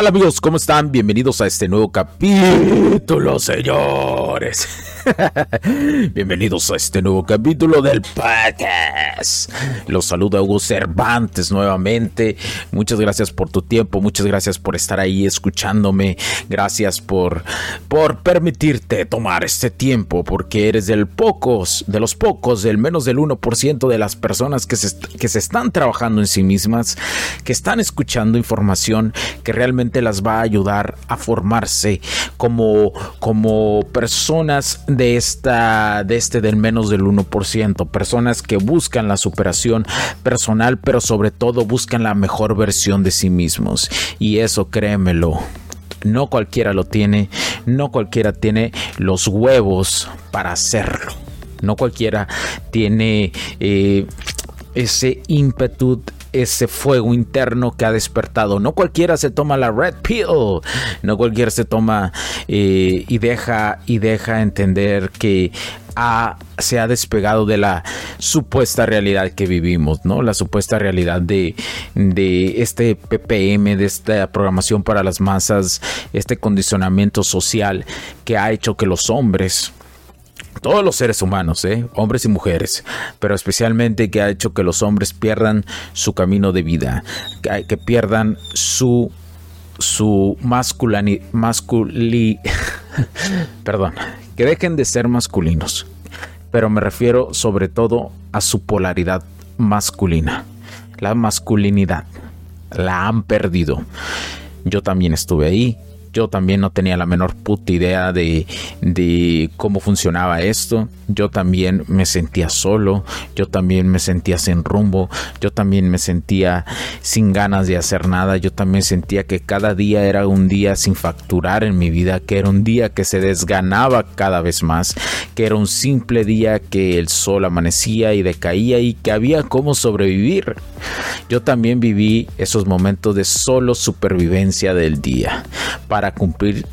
¿Qué tal amigos? ¿Cómo están? Bienvenidos a este nuevo capítulo, señores. Bienvenidos a este nuevo capítulo del podcast. Los saluda Hugo Cervantes nuevamente. Muchas gracias por tu tiempo, muchas gracias por estar ahí escuchándome. Gracias por por permitirte tomar este tiempo porque eres del pocos, de los pocos, del menos del 1% de las personas que se, que se están trabajando en sí mismas, que están escuchando información que realmente las va a ayudar a formarse como como personas de esta de este del menos del 1%, personas que buscan la superación personal, pero sobre todo buscan la mejor versión de sí mismos. Y eso créemelo, no cualquiera lo tiene, no cualquiera tiene los huevos para hacerlo. No cualquiera tiene eh, ese ímpetu ese fuego interno que ha despertado. No cualquiera se toma la red pill, no cualquiera se toma eh, y deja y deja entender que ha, se ha despegado de la supuesta realidad que vivimos, ¿no? La supuesta realidad de, de este PPM, de esta programación para las masas, este condicionamiento social que ha hecho que los hombres todos los seres humanos, ¿eh? hombres y mujeres, pero especialmente que ha hecho que los hombres pierdan su camino de vida, que, pierdan su su masculini, masculi, perdón, que dejen de ser masculinos, pero me refiero sobre todo a su polaridad masculina, la masculinidad, la han perdido. Yo también estuve ahí, yo también no tenía la menor puta idea de, de, cómo funcionaba esto. Yo también me sentía solo, yo también me sentía sin rumbo, yo también me sentía sin ganas de hacer nada, yo también sentía que cada día era un día sin facturar en mi vida, que era un día que se desganaba cada vez más, que era un simple día que el sol amanecía y decaía y que había cómo sobrevivir. Yo también viví esos momentos de solo supervivencia del día para cumplir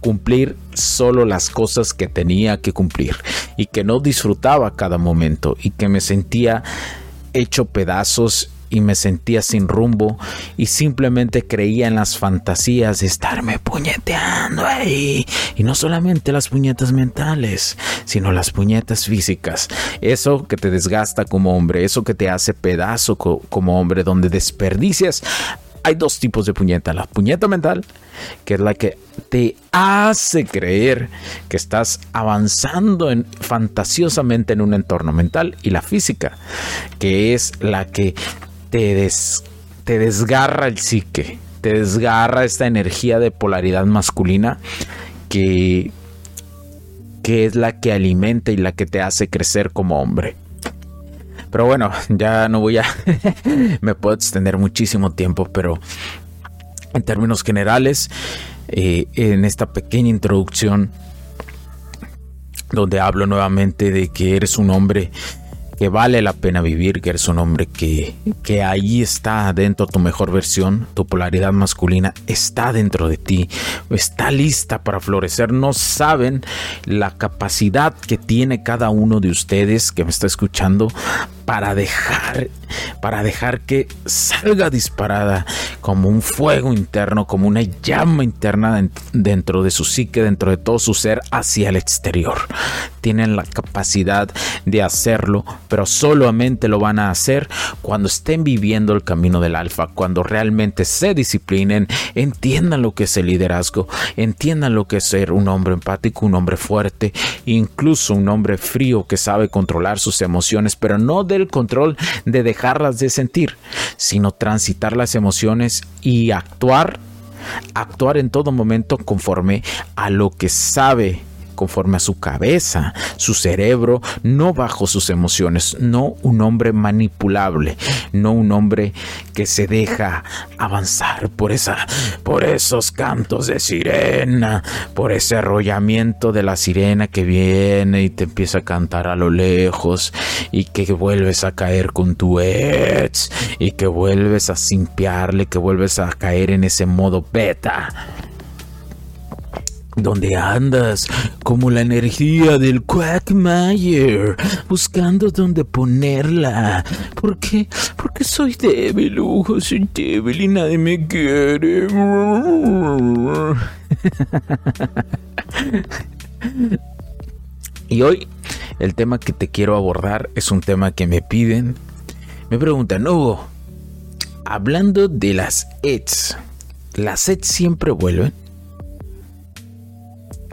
cumplir solo las cosas que tenía que cumplir y que no disfrutaba cada momento y que me sentía hecho pedazos y me sentía sin rumbo y simplemente creía en las fantasías de estarme puñeteando ahí. Y no solamente las puñetas mentales, sino las puñetas físicas. Eso que te desgasta como hombre, eso que te hace pedazo como hombre, donde desperdicias hay dos tipos de puñeta. La puñeta mental, que es la que te hace creer que estás avanzando en, fantasiosamente en un entorno mental. Y la física, que es la que te, te desgarra el psique, te desgarra esta energía de polaridad masculina que, que es la que alimenta y la que te hace crecer como hombre. Pero bueno, ya no voy a... me puedo extender muchísimo tiempo, pero en términos generales, eh, en esta pequeña introducción, donde hablo nuevamente de que eres un hombre que vale la pena vivir, que eres un hombre que, que ahí está dentro tu mejor versión, tu polaridad masculina está dentro de ti, está lista para florecer. No saben la capacidad que tiene cada uno de ustedes que me está escuchando para dejar, para dejar que salga disparada como un fuego interno, como una llama interna dentro de su psique, dentro de todo su ser hacia el exterior. Tienen la capacidad de hacerlo, pero solamente lo van a hacer cuando estén viviendo el camino del alfa, cuando realmente se disciplinen, entiendan lo que es el liderazgo, entiendan lo que es ser un hombre empático, un hombre fuerte, incluso un hombre frío que sabe controlar sus emociones, pero no del control de dejarlas de sentir, sino transitar las emociones y actuar, actuar en todo momento conforme a lo que sabe conforme a su cabeza, su cerebro, no bajo sus emociones, no un hombre manipulable, no un hombre que se deja avanzar por esa por esos cantos de sirena, por ese arrollamiento de la sirena que viene y te empieza a cantar a lo lejos y que vuelves a caer con tu ex y que vuelves a simpiarle, que vuelves a caer en ese modo beta ¿Dónde andas? Como la energía del Quackmayer, buscando dónde ponerla. ¿Por qué? Porque soy débil, ojo, soy débil y nadie me quiere. y hoy el tema que te quiero abordar es un tema que me piden. Me preguntan, Hugo, hablando de las ETS, ¿las ETS siempre vuelven?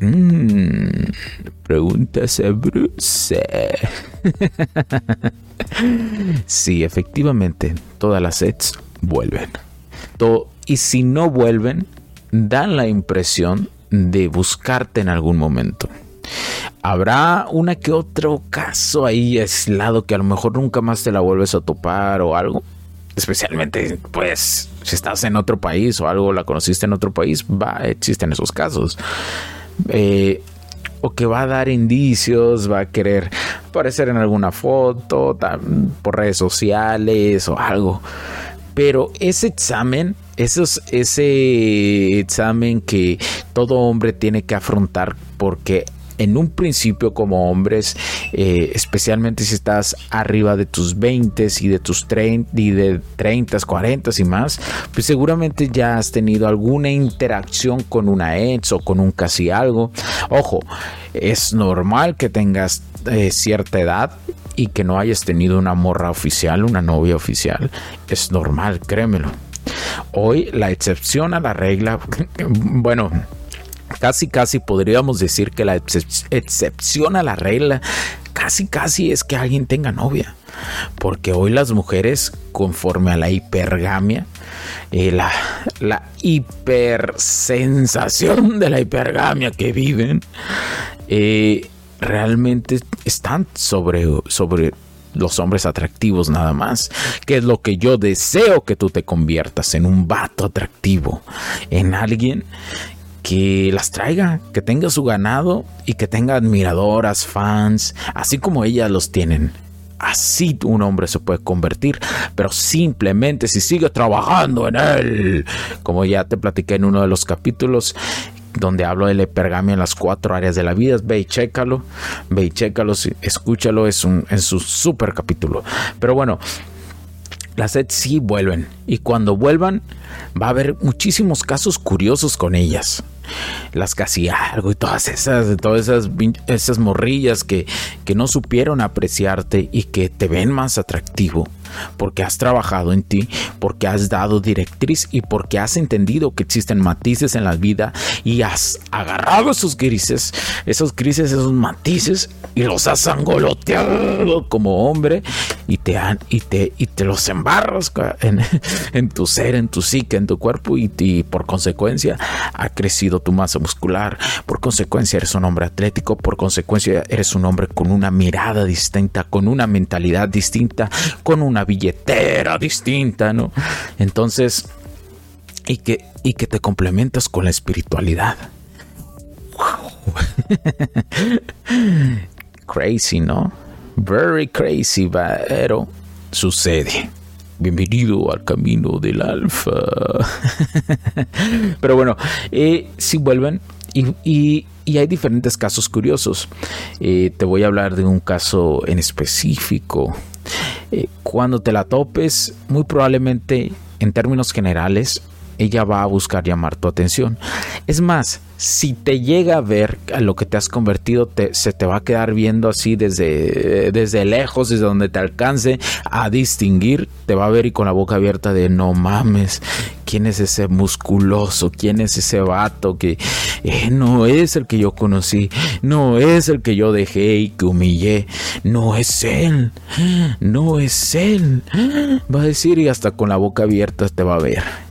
Mmm, pregunta sabrosa. sí, efectivamente, todas las sets vuelven. y si no vuelven, dan la impresión de buscarte en algún momento. Habrá una que otro caso ahí aislado que a lo mejor nunca más te la vuelves a topar o algo. Especialmente, pues, si estás en otro país o algo, la conociste en otro país, va, existen esos casos. Eh, o que va a dar indicios, va a querer aparecer en alguna foto, por redes sociales o algo. Pero ese examen, ese examen que todo hombre tiene que afrontar porque en un principio como hombres, eh, especialmente si estás arriba de tus 20 y de tus 30 y de 30, 40 y más, pues seguramente ya has tenido alguna interacción con una ex o con un casi algo. Ojo, es normal que tengas eh, cierta edad y que no hayas tenido una morra oficial, una novia oficial. Es normal, créemelo. Hoy la excepción a la regla, bueno, Casi, casi podríamos decir que la excepción a la regla, casi, casi es que alguien tenga novia. Porque hoy las mujeres, conforme a la hipergamia, eh, la, la hipersensación de la hipergamia que viven, eh, realmente están sobre, sobre los hombres atractivos nada más, que es lo que yo deseo que tú te conviertas en un vato atractivo, en alguien que las traiga, que tenga su ganado y que tenga admiradoras, fans, así como ellas los tienen. Así un hombre se puede convertir, pero simplemente si sigue trabajando en él, como ya te platiqué en uno de los capítulos, donde hablo del hipergamia en las cuatro áreas de la vida. Ve y chécalo, ve y chécalo, escúchalo, es, un, en su super capítulo. Pero bueno, las sed sí vuelven y cuando vuelvan va a haber muchísimos casos curiosos con ellas. Las casi algo y todas esas, todas esas, esas morrillas que, que no supieron apreciarte y que te ven más atractivo porque has trabajado en ti, porque has dado directriz y porque has entendido que existen matices en la vida y has agarrado esos grises, esos grises, esos matices y los has angoloteado como hombre y te, han, y te, y te los embarras en, tu ser, en tu psique, en tu cuerpo y por consecuencia ha crecido tu masa muscular, por consecuencia eres un hombre atlético, por consecuencia eres un hombre con una mirada distinta, con una mentalidad distinta, con una billetera distinta, ¿no? Entonces, y que, y que te complementas con la espiritualidad. crazy, ¿no? Very crazy, pero sucede. Bienvenido al camino del alfa. pero bueno, eh, si vuelven y, hay diferentes casos curiosos. Eh, te voy a hablar de un caso en específico eh, cuando te la topes, muy probablemente en términos generales, ella va a buscar llamar tu atención. Es más, si te llega a ver a lo que te has convertido, se te va a quedar viendo así desde, desde lejos, desde donde te alcance a distinguir, te va a ver y con la boca abierta de no mames, ¿quién es ese musculoso? ¿Quién es ese vato que eh, no es el que yo conocí? No es el que yo dejé y que humillé. No es él. No es él. Va a decir y hasta con la boca abierta te va a ver.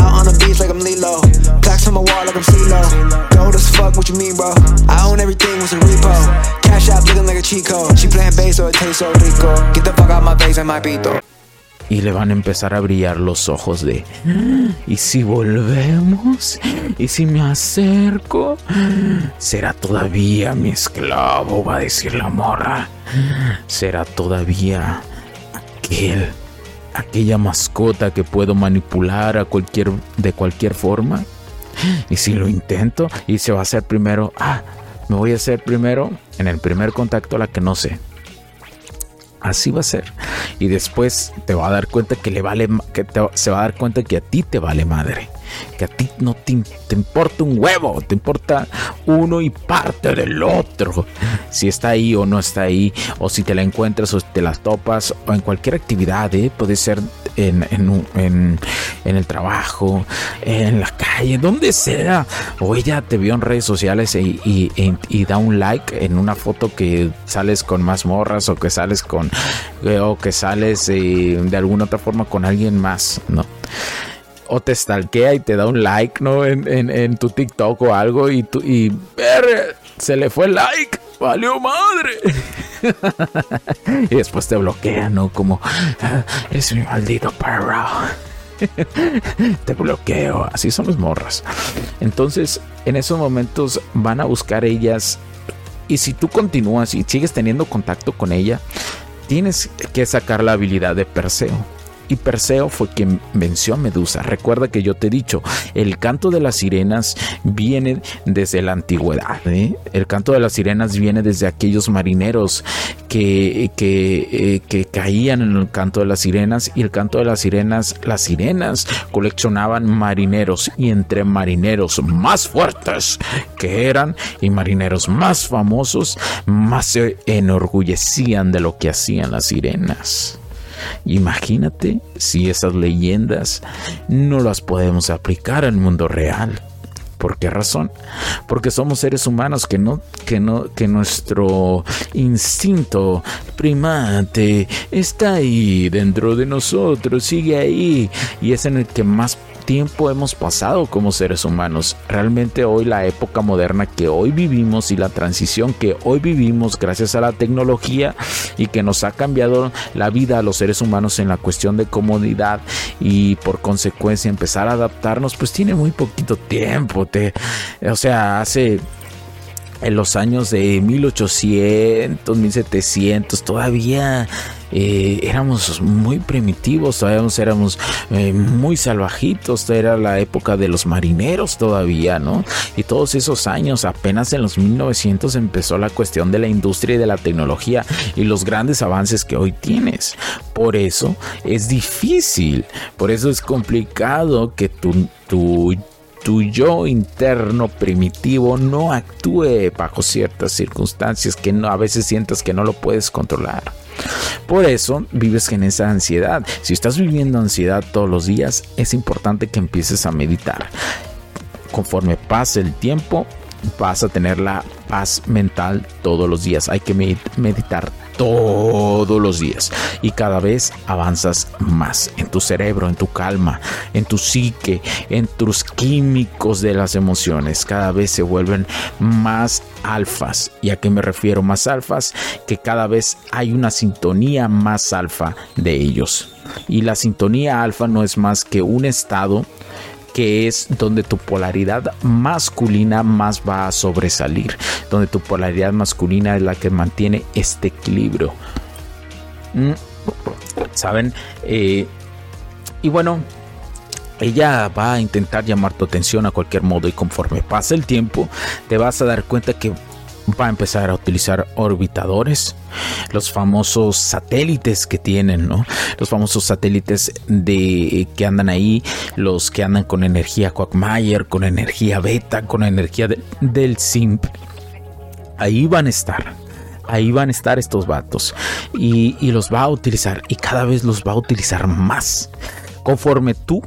On the I'm Lilo. On my wall I'm fuck, what you mean, bro? I own everything a repo. Cash looking like a chico. She so it tastes so rico. Get the fuck out my face, y le van a empezar a brillar los ojos de ¿y si volvemos? ¿y si me acerco? ¿será todavía mi esclavo? va a decir la morra ¿será todavía aquel aquella mascota que puedo manipular a cualquier, de cualquier forma. Y si lo intento y se va a hacer primero, ah, me voy a hacer primero en el primer contacto la que no sé. Así va a ser. Y después te va a dar cuenta que le vale, que se va a dar cuenta que a ti te vale madre que a ti no te, importa un huevo, te importa uno y parte del otro. Si está ahí o no está ahí, o si te la encuentras o te la topas, o en cualquier actividad, ¿eh? puede ser en, el trabajo, en la calle, donde sea. O ella te vio en redes sociales y, da un like en una foto que sales con más morras o que sales con, eh, o que sales eh, de alguna otra forma con alguien más, ¿no? O te stalkea y te da un like, ¿no? En, tu TikTok o algo y, tú, y se le fue el like, valió madre. y después te bloquea, ¿no? Como, ah, es mi maldito perro. te bloqueo, así son los morras. Entonces, en esos momentos van a buscar ellas y si tú continúas y sigues teniendo contacto con ella, tienes que sacar la habilidad de Perseo y Perseo fue quien venció a Medusa. Recuerda que yo te he dicho, el canto de las sirenas viene desde la antigüedad. ¿eh? El canto de las sirenas viene desde aquellos marineros que, que, eh, que caían en el canto de las sirenas y el canto de las sirenas, las sirenas coleccionaban marineros y entre marineros más fuertes que eran y marineros más famosos, más se enorgullecían de lo que hacían las sirenas. Imagínate si esas leyendas no las podemos aplicar al mundo real. ¿Por qué razón? Porque somos seres humanos que no, que no, que nuestro instinto primate está ahí dentro de nosotros, sigue ahí y es en el que más tiempo hemos pasado como seres humanos. Realmente hoy la época moderna que hoy vivimos y la transición que hoy vivimos gracias a la tecnología y que nos ha cambiado la vida a los seres humanos en la cuestión de comodidad y por consecuencia empezar a adaptarnos pues tiene muy poquito tiempo. Te, o sea, hace en los años de 1800, 1700, todavía eh, éramos muy primitivos, todavía éramos eh, muy salvajitos, era la época de los marineros todavía, ¿no? Y todos esos años, apenas en los 1900 empezó la cuestión de la industria y de la tecnología y los grandes avances que hoy tienes. Por eso es difícil, por eso es complicado que tú, tú tu yo interno primitivo no actúe bajo ciertas circunstancias que no, a veces sientas que no lo puedes controlar. Por eso vives en esa ansiedad. Si estás viviendo ansiedad todos los días, es importante que empieces a meditar. Conforme pase el tiempo, vas a tener la paz mental todos los días. Hay que meditar todos los días y cada vez avanzas más en tu cerebro, en tu calma, en tu psique, en tus químicos de las emociones. Cada vez se vuelven más alfas. ¿Y a qué me refiero más alfas? Que cada vez hay una sintonía más alfa de ellos. Y la sintonía alfa no es más que un estado que es donde tu polaridad masculina más va a sobresalir, donde tu polaridad masculina es la que mantiene este equilibrio. Mm, ¿Saben? Eh, y bueno, ella va a intentar llamar tu atención a cualquier modo y conforme pasa el tiempo te vas a dar cuenta que va a empezar a utilizar orbitadores, los famosos satélites que tienen, ¿no? Los famosos satélites de que andan ahí, los que andan con energía Quagmire, con energía beta, con energía del SIMP. Ahí van a estar. Ahí van a estar estos vatos y los va a utilizar y cada vez los va a utilizar más. Conforme tú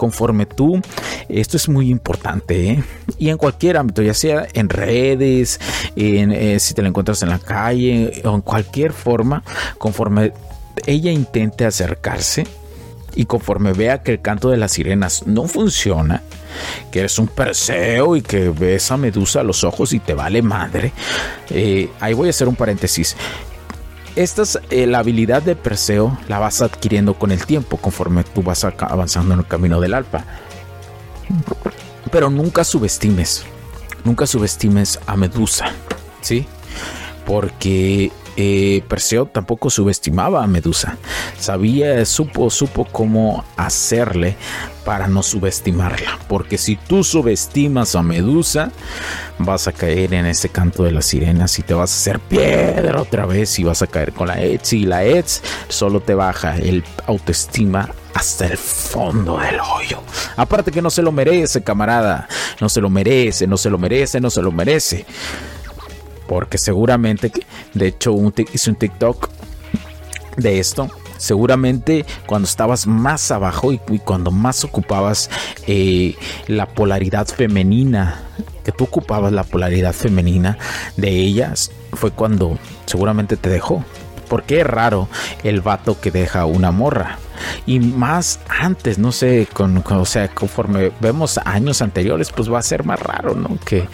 conforme tú. Esto es muy importante ¿eh? y en cualquier ámbito, ya sea en redes, en, eh, si te la encuentras en la calle o en cualquier forma, conforme ella intente acercarse y conforme vea que el canto de las sirenas no funciona, que eres un perseo y que ves a Medusa a los ojos y te vale madre, eh, ahí voy a hacer un paréntesis. Esta es eh, la habilidad de Perseo, la vas adquiriendo con el tiempo conforme tú vas avanzando en el camino del alfa. Pero nunca subestimes, nunca subestimes a Medusa, ¿sí? Porque eh, Perseo tampoco subestimaba a Medusa. Sabía, supo, supo cómo hacerle para no subestimarla. Porque si tú subestimas a Medusa, vas a caer en ese canto de las sirenas y te vas a hacer piedra otra vez y vas a caer con la Eds. Y la Eds solo te baja el autoestima hasta el fondo del hoyo. Aparte que no se lo merece, camarada. No se lo merece, no se lo merece, no se lo merece porque seguramente, de hecho hice un TikTok de esto, seguramente cuando estabas más abajo y, cuando más ocupabas eh, la polaridad femenina, que tú ocupabas la polaridad femenina de ellas, fue cuando seguramente te dejó. Porque es raro el vato que deja una morra y más antes, no sé, con, o sea, conforme vemos años anteriores, pues va a ser más raro, ¿no? Que,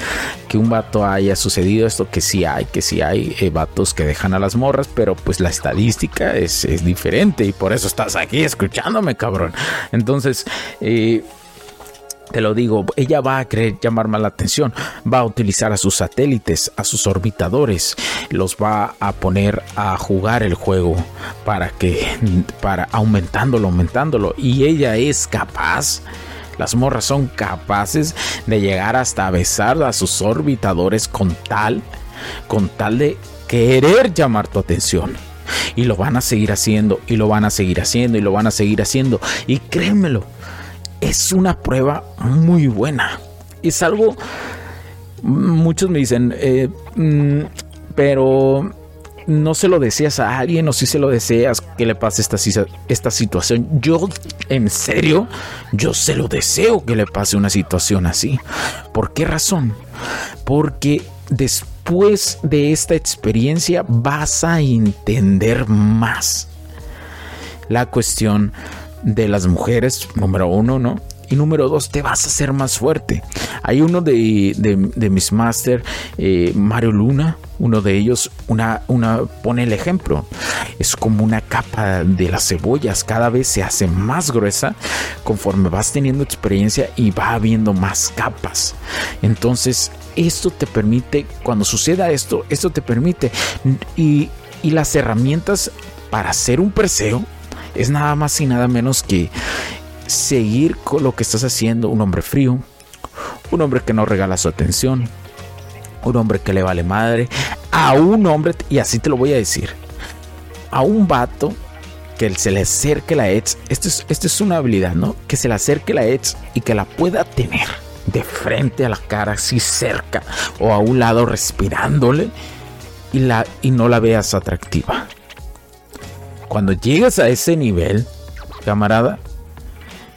que un vato haya sucedido esto, que sí hay, que sí hay eh, vatos que dejan a las morras, pero pues la estadística es, es diferente y por eso estás aquí escuchándome, cabrón. Entonces, eh, te lo digo, ella va a querer llamar más la atención, va a utilizar a sus satélites, a sus orbitadores, los va a poner a jugar el juego para que, para aumentándolo, aumentándolo. Y ella es capaz, las morras son capaces de llegar hasta besar a sus orbitadores con tal, con tal de querer llamar tu atención. Y lo van a seguir haciendo, y lo van a seguir haciendo, y lo van a seguir haciendo. Y créemelo, es una prueba muy buena. Es algo, muchos me dicen, eh, mm, pero no se lo deseas a alguien o si se lo deseas que le pase esta, esta situación. Yo, en serio, yo se lo deseo que le pase una situación así. ¿Por qué razón? Porque después de esta experiencia vas a entender más la cuestión de las mujeres, número uno, ¿no? Y número dos, te vas a hacer más fuerte. Hay uno de, de, mis master, eh, Mario Luna, uno de ellos, una, una pone el ejemplo. Es como una capa de las cebollas, cada vez se hace más gruesa conforme vas teniendo experiencia y va habiendo más capas. Entonces, esto te permite, cuando suceda esto, esto te permite. Y, y las herramientas para hacer un preseo es nada más y nada menos que seguir con lo que estás haciendo. Un hombre frío, un hombre que no regala su atención, un hombre que le vale madre, a un hombre, y así te lo voy a decir, a un vato que se le acerque la ex. Esto es, esto es una habilidad, ¿no? Que se le acerque la ex y que la pueda tener de frente a la cara, así cerca o a un lado respirándole y, la, y no la veas atractiva. Cuando llegas a ese nivel, camarada,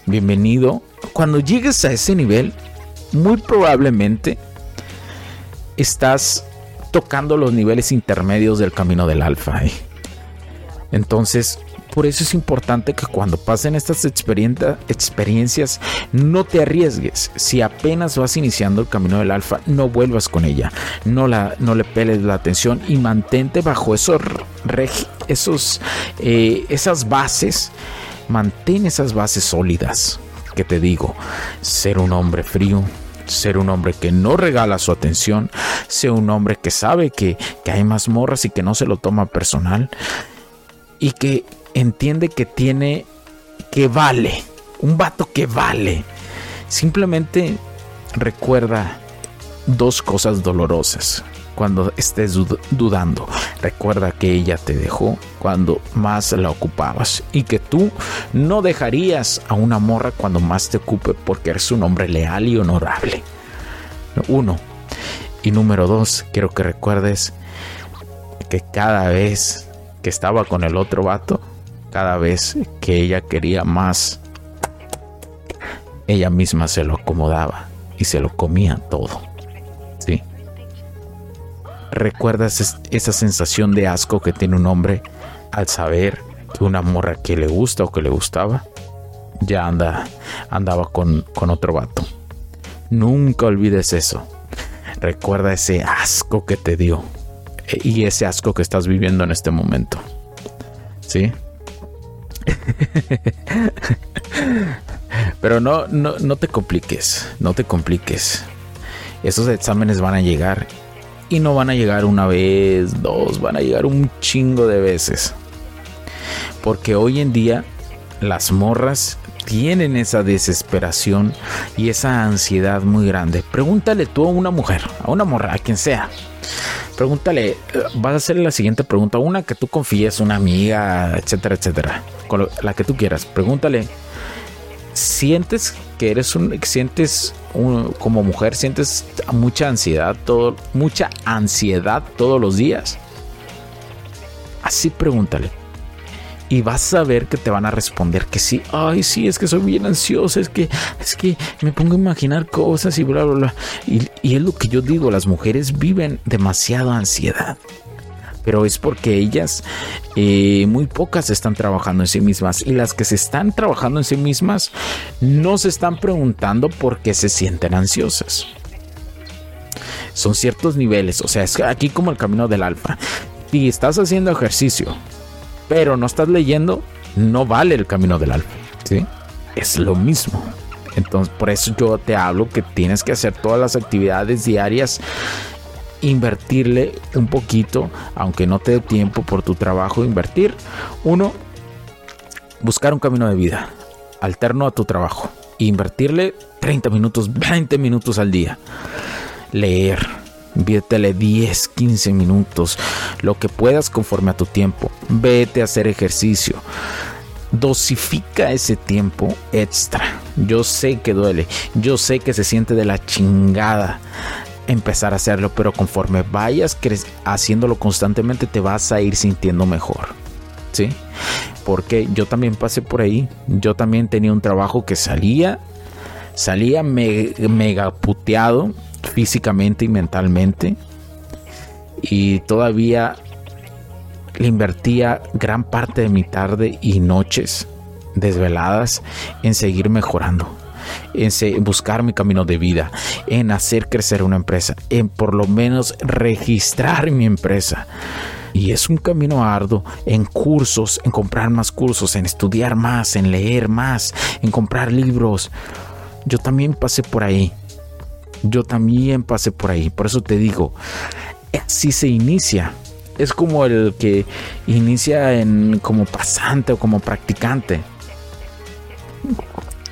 bienvenido. Cuando llegues a ese nivel, muy probablemente estás tocando los niveles intermedios del camino del alfa. ¿eh? Entonces, por eso es importante que cuando pasen estas experiencias no te arriesgues. Si apenas vas iniciando el camino del alfa, no vuelvas con ella. No, la, no le peles la atención y mantente bajo esos, esos eh, esas bases. Mantén esas bases sólidas que te digo. Ser un hombre frío, ser un hombre que no regala su atención, ser un hombre que sabe que, que, hay más morras y que no se lo toma personal y que entiende que tiene, que vale, un vato que vale. Simplemente recuerda dos cosas dolorosas cuando estés dudando. Recuerda que ella te dejó cuando más la ocupabas y que tú no dejarías a una morra cuando más te ocupe porque eres un hombre leal y honorable. Uno. Y número dos, quiero que recuerdes que cada vez que estaba con el otro vato, cada vez que ella quería más, ella misma se lo acomodaba y se lo comía todo. ¿Recuerdas esa sensación de asco que tiene un hombre al saber que una morra que le gusta o que le gustaba ya anda, andaba con, con otro vato? Nunca olvides eso. Recuerda ese asco que te dio y ese asco que estás viviendo en este momento. ¿Sí? Pero no, no, no te compliques, no te compliques. Esos exámenes van a llegar y no van a llegar una vez, dos, van a llegar un chingo de veces. Porque hoy en día las morras tienen esa desesperación y esa ansiedad muy grande. Pregúntale tú a una mujer, a una morra, a quien sea. Pregúntale, vas a hacer la siguiente pregunta, una que tú confíes, una amiga, etcétera, etcétera, la que tú quieras. Pregúntale, ¿sientes que eres un, sientes como mujer, sientes mucha ansiedad, todo, mucha ansiedad todos los días? Así pregúntale y vas a ver que te van a responder que sí. Ay, sí, es que soy bien ansiosa, es que, es que me pongo a imaginar cosas y bla, bla, bla. Y, es lo que yo digo, las mujeres viven demasiada ansiedad. Pero es porque ellas, eh, muy pocas están trabajando en sí mismas. Y las que se están trabajando en sí mismas no se están preguntando por qué se sienten ansiosas. Son ciertos niveles. O sea, es aquí como el camino del alfa. Si estás haciendo ejercicio, pero no estás leyendo, no vale el camino del alfa. ¿sí? Es lo mismo. Entonces, por eso yo te hablo que tienes que hacer todas las actividades diarias, invertirle un poquito, aunque no te dé tiempo por tu trabajo, invertir. Uno, buscar un camino de vida alterno a tu trabajo. Invertirle 30 minutos, 20 minutos al día. Leer, Inviértele 10, 15 minutos, lo que puedas conforme a tu tiempo. Vete a hacer ejercicio. Dosifica ese tiempo extra. Yo sé que duele, yo sé que se siente de la chingada empezar a hacerlo, pero conforme vayas haciéndolo constantemente te vas a ir sintiendo mejor. ¿Sí? Porque yo también pasé por ahí, yo también tenía un trabajo que salía, salía mega puteado, físicamente y mentalmente. Y todavía le invertía gran parte de mi tarde y noches desveladas en seguir mejorando, en buscar mi camino de vida, en hacer crecer una empresa, en por lo menos registrar mi empresa. Y es un camino arduo en cursos, en comprar más cursos, en estudiar más, en leer más, en comprar libros. Yo también pasé por ahí. Yo también pasé por ahí. Por eso te digo, así se inicia. Es como el que inicia en como pasante o como practicante.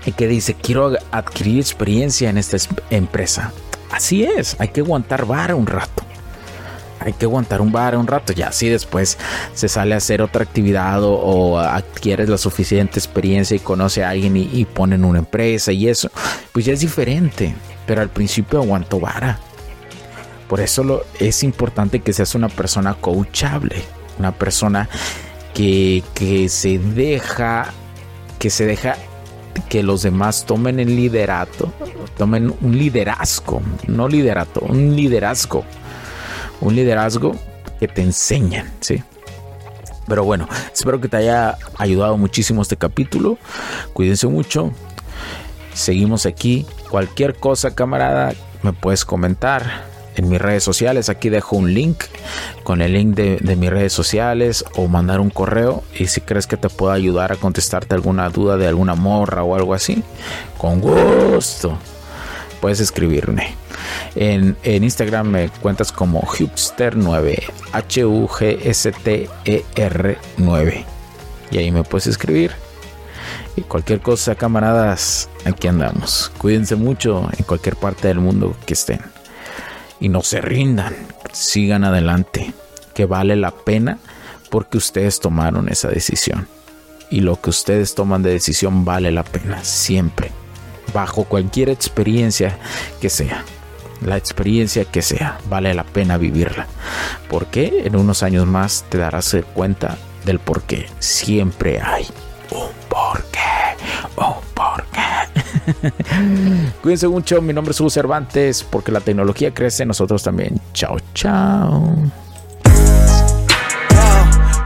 Y que dice, quiero adquirir experiencia en esta empresa. Así es, hay que aguantar vara un rato. hay que aguantar un bar un rato, ya así después se sale a hacer otra actividad o, adquieres la suficiente experiencia y conoce a alguien y, ponen una empresa y eso, pues ya es diferente, pero al principio aguanto vara. Por eso es importante que seas una persona coachable, una persona que, que se deja, que se deja que los demás tomen el liderato, tomen un liderazgo, no liderato, un liderazgo, un liderazgo que te enseñan, ¿sí? Pero bueno, espero que te haya ayudado muchísimo este capítulo. Cuídense mucho. Seguimos aquí. Cualquier cosa, camarada, me puedes comentar en mis redes sociales. Aquí dejo un link con el link de, mis redes sociales o mandar un correo. Y si crees que te puedo ayudar a contestarte alguna duda de alguna morra o algo así, con gusto puedes escribirme. En, Instagram me cuentas como Hugster9, H-U-G-S-T-E-R 9. Y ahí me puedes escribir. Y cualquier cosa, camaradas, aquí andamos. Cuídense mucho en cualquier parte del mundo que estén y no se rindan, sigan adelante, que vale la pena porque ustedes tomaron esa decisión. Y lo que ustedes toman de decisión vale la pena, siempre, bajo cualquier experiencia que sea. La experiencia que sea, vale la pena vivirla. Porque en unos años más te darás cuenta del por qué. Siempre hay un porqué. Porqué. Cuídense mucho, mi nombre es Hugo Cervantes, porque la tecnología crece, nosotros también. Chao, chao.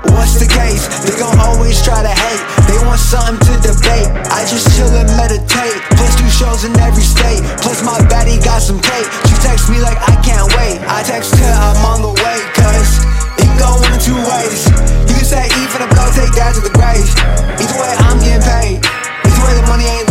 What's the case? They gon' always try to hate. They want something to debate. I just chill and meditate. Plus two shows in every state. Plus my baddie got some cake. She text me like I can't wait. I text her I'm on the way. Cause it can go one of two ways. You can say even if I take that to the grave. Either way I'm getting paid. Either way the money ain't